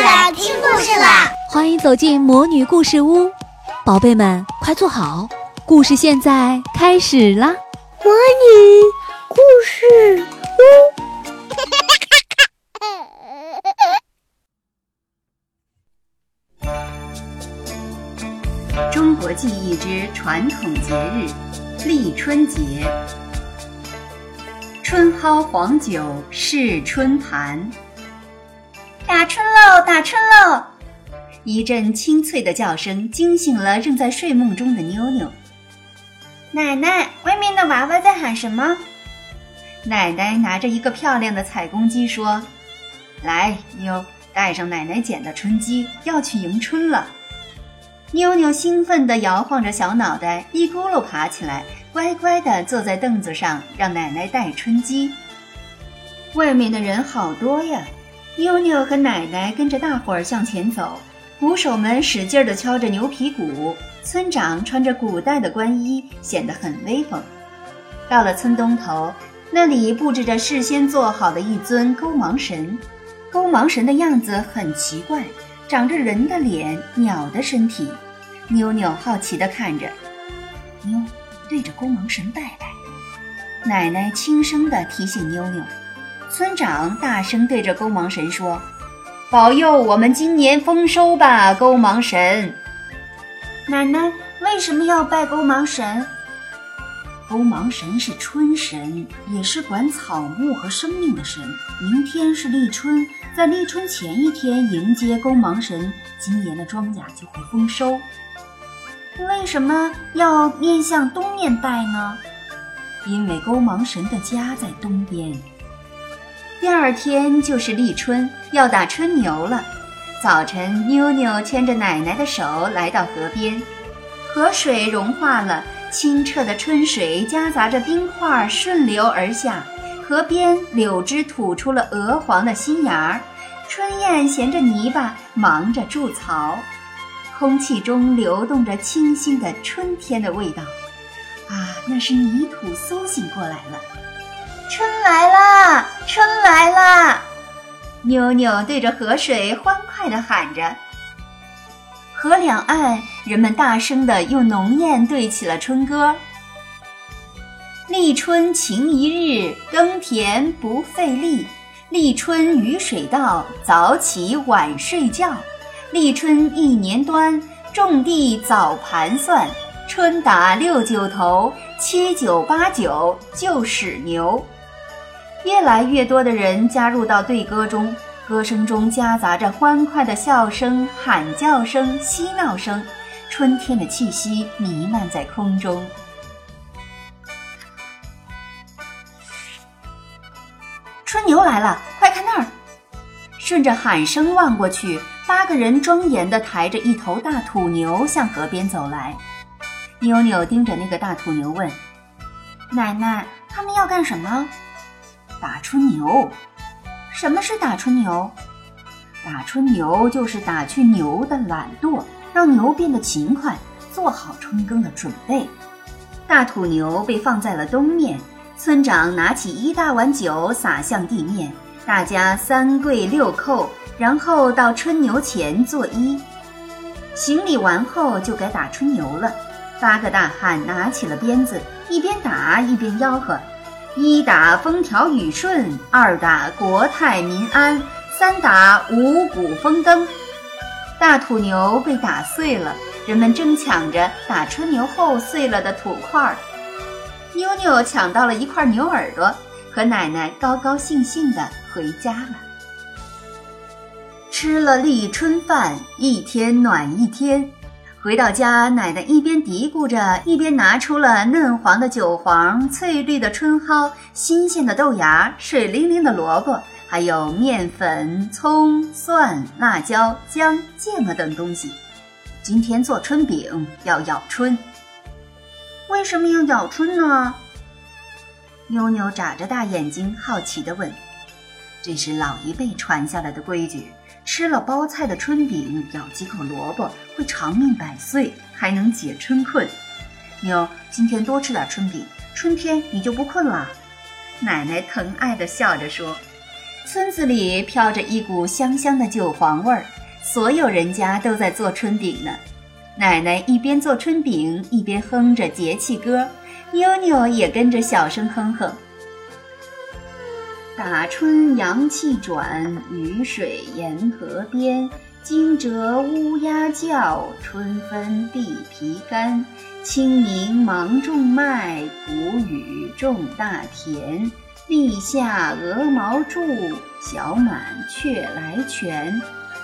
啦，听故事啦！欢迎走进魔女故事屋，宝贝们快坐好，故事现在开始啦！魔女故事屋，中国记忆之传统节日立春节，春蒿黄酒试春盘。要！打春喽！一阵清脆的叫声惊醒了正在睡梦中的妞妞。奶奶，外面的娃娃在喊什么？奶奶拿着一个漂亮的彩公鸡说：“来，妞，带上奶奶捡的春鸡，要去迎春了。”妞妞兴奋地摇晃着小脑袋，一咕噜爬起来，乖乖地坐在凳子上，让奶奶带春鸡。外面的人好多呀！妞妞和奶奶跟着大伙儿向前走，鼓手们使劲地敲着牛皮鼓，村长穿着古代的官衣，显得很威风。到了村东头，那里布置着事先做好的一尊勾芒神，勾芒神的样子很奇怪，长着人的脸，鸟的身体。妞妞好奇地看着，妞对着勾芒神拜拜。奶奶轻声地提醒妞妞。村长大声对着勾芒神说：“保佑我们今年丰收吧，勾芒神！”奶奶为什么要拜勾芒神？勾芒神是春神，也是管草木和生命的神。明天是立春，在立春前一天迎接勾芒神，今年的庄稼就会丰收。为什么要面向东面拜呢？因为勾芒神的家在东边。第二天就是立春，要打春牛了。早晨，妞妞牵着奶奶的手来到河边，河水融化了，清澈的春水夹杂着冰块顺流而下。河边柳枝吐出了鹅黄的新芽儿，春燕衔着泥巴忙着筑巢，空气中流动着清新的春天的味道。啊，那是泥土苏醒过来了。春来啦！春来啦！妞妞对着河水欢快地喊着。河两岸，人们大声地用浓艳对起了春歌：“立春晴一日，耕田不费力；立春雨水到，早起晚睡觉；立春一年端，种地早盘算；春打六九头，七九八九就使牛。”越来越多的人加入到对歌中，歌声中夹杂着欢快的笑声、喊叫声、嬉闹声，春天的气息弥漫在空中。春牛来了，快看那儿！顺着喊声望过去，八个人庄严地抬着一头大土牛向河边走来。妞妞盯着那个大土牛问：“奶奶，他们要干什么？”打春牛，什么是打春牛？打春牛就是打去牛的懒惰，让牛变得勤快，做好春耕的准备。大土牛被放在了东面，村长拿起一大碗酒洒向地面，大家三跪六叩，然后到春牛前作揖。行礼完后就该打春牛了。八个大汉拿起了鞭子，一边打一边吆喝。一打风调雨顺，二打国泰民安，三打五谷丰登。大土牛被打碎了，人们争抢着打春牛后碎了的土块儿。妞妞抢到了一块牛耳朵，和奶奶高高兴兴地回家了。吃了立春饭，一天暖一天。回到家，奶奶一边嘀咕着，一边拿出了嫩黄的韭黄、翠绿的春蒿、新鲜的豆芽、水灵灵的萝卜，还有面粉、葱、蒜、辣椒、姜、芥末等东西。今天做春饼要咬春，为什么要咬春呢？妞妞眨着大眼睛，好奇地问：“这是老一辈传下来的规矩。”吃了包菜的春饼，咬几口萝卜会长命百岁，还能解春困。妞，今天多吃点春饼，春天你就不困了。奶奶疼爱地笑着说：“村子里飘着一股香香的韭黄味儿，所有人家都在做春饼呢。奶奶一边做春饼，一边哼着节气歌，妞妞也跟着小声哼哼。打春阳气转，雨水沿河边。惊蛰乌鸦叫，春分地皮干。清明忙种麦，谷雨种大田。立夏鹅毛住，小满雀来泉。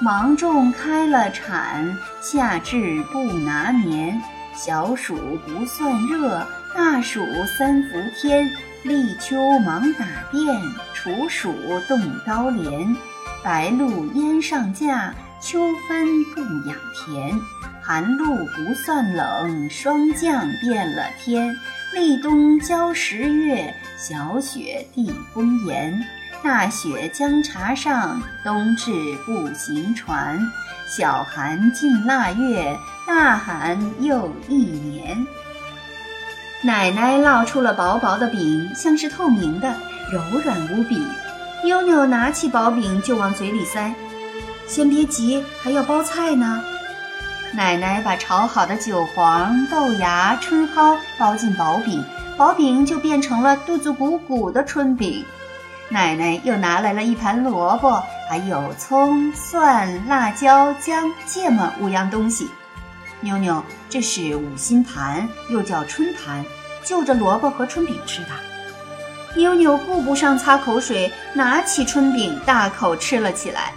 芒种开了产，夏至不拿棉。小暑不算热，大暑三伏天。立秋忙打电，处暑动刀镰。白露烟上架。秋分不养田，寒露不算冷，霜降变了天。立冬交十月，小雪地风严。大雪江茶上，冬至不行船。小寒进腊月，大寒又一年。奶奶烙出了薄薄的饼，像是透明的，柔软无比。妞妞拿起薄饼就往嘴里塞。先别急，还要包菜呢。奶奶把炒好的韭黄、豆芽、春蒿包进薄饼，薄饼就变成了肚子鼓鼓的春饼。奶奶又拿来了一盘萝卜，还有葱、蒜、辣椒、姜、芥末五样东西。妞妞，这是五心盘，又叫春盘，就着萝卜和春饼吃的。妞妞顾不上擦口水，拿起春饼大口吃了起来。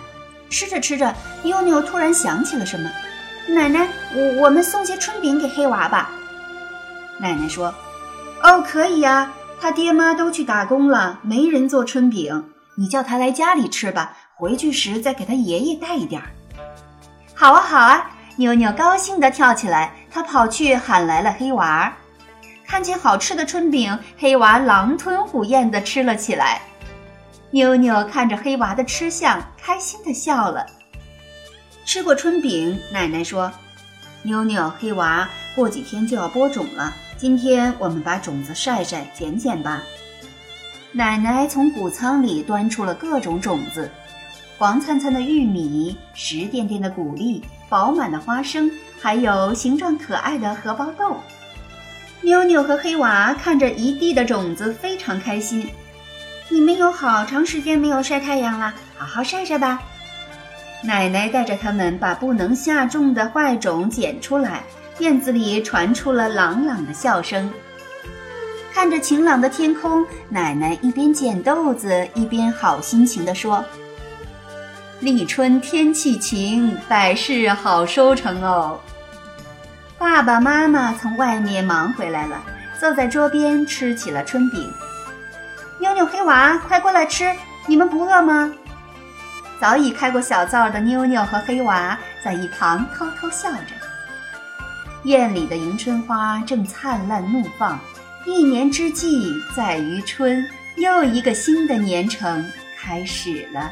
吃着吃着，妞妞突然想起了什么：“奶奶，我我们送些春饼给黑娃吧。”奶奶说：“哦，可以呀，他爹妈都去打工了，没人做春饼。你叫他来家里吃吧，回去时再给他爷爷带一点儿。”“好啊，好啊！”妞妞高兴地跳起来，她跑去喊来了黑娃。看见好吃的春饼，黑娃狼吞虎咽地吃了起来。妞妞看着黑娃的吃相，开心地笑了。吃过春饼，奶奶说：“妞妞，黑娃，过几天就要播种了，今天我们把种子晒晒，捡捡吧。”奶奶从谷仓里端出了各种种子：黄灿灿的玉米，实甸甸的谷粒，饱满的花生，还有形状可爱的荷包豆。妞妞和黑娃看着一地的种子，非常开心。你们有好长时间没有晒太阳了，好好晒晒吧。奶奶带着他们把不能下种的坏种捡出来，院子里传出了朗朗的笑声。看着晴朗的天空，奶奶一边捡豆子，一边好心情地说：“立春天气晴，百事好收成哦。”爸爸妈妈从外面忙回来了，坐在桌边吃起了春饼。妞妞、黑娃，快过来吃！你们不饿吗？早已开过小灶的妞妞和黑娃在一旁偷偷笑着。院里的迎春花正灿烂怒放，一年之计在于春，又一个新的年程开始了。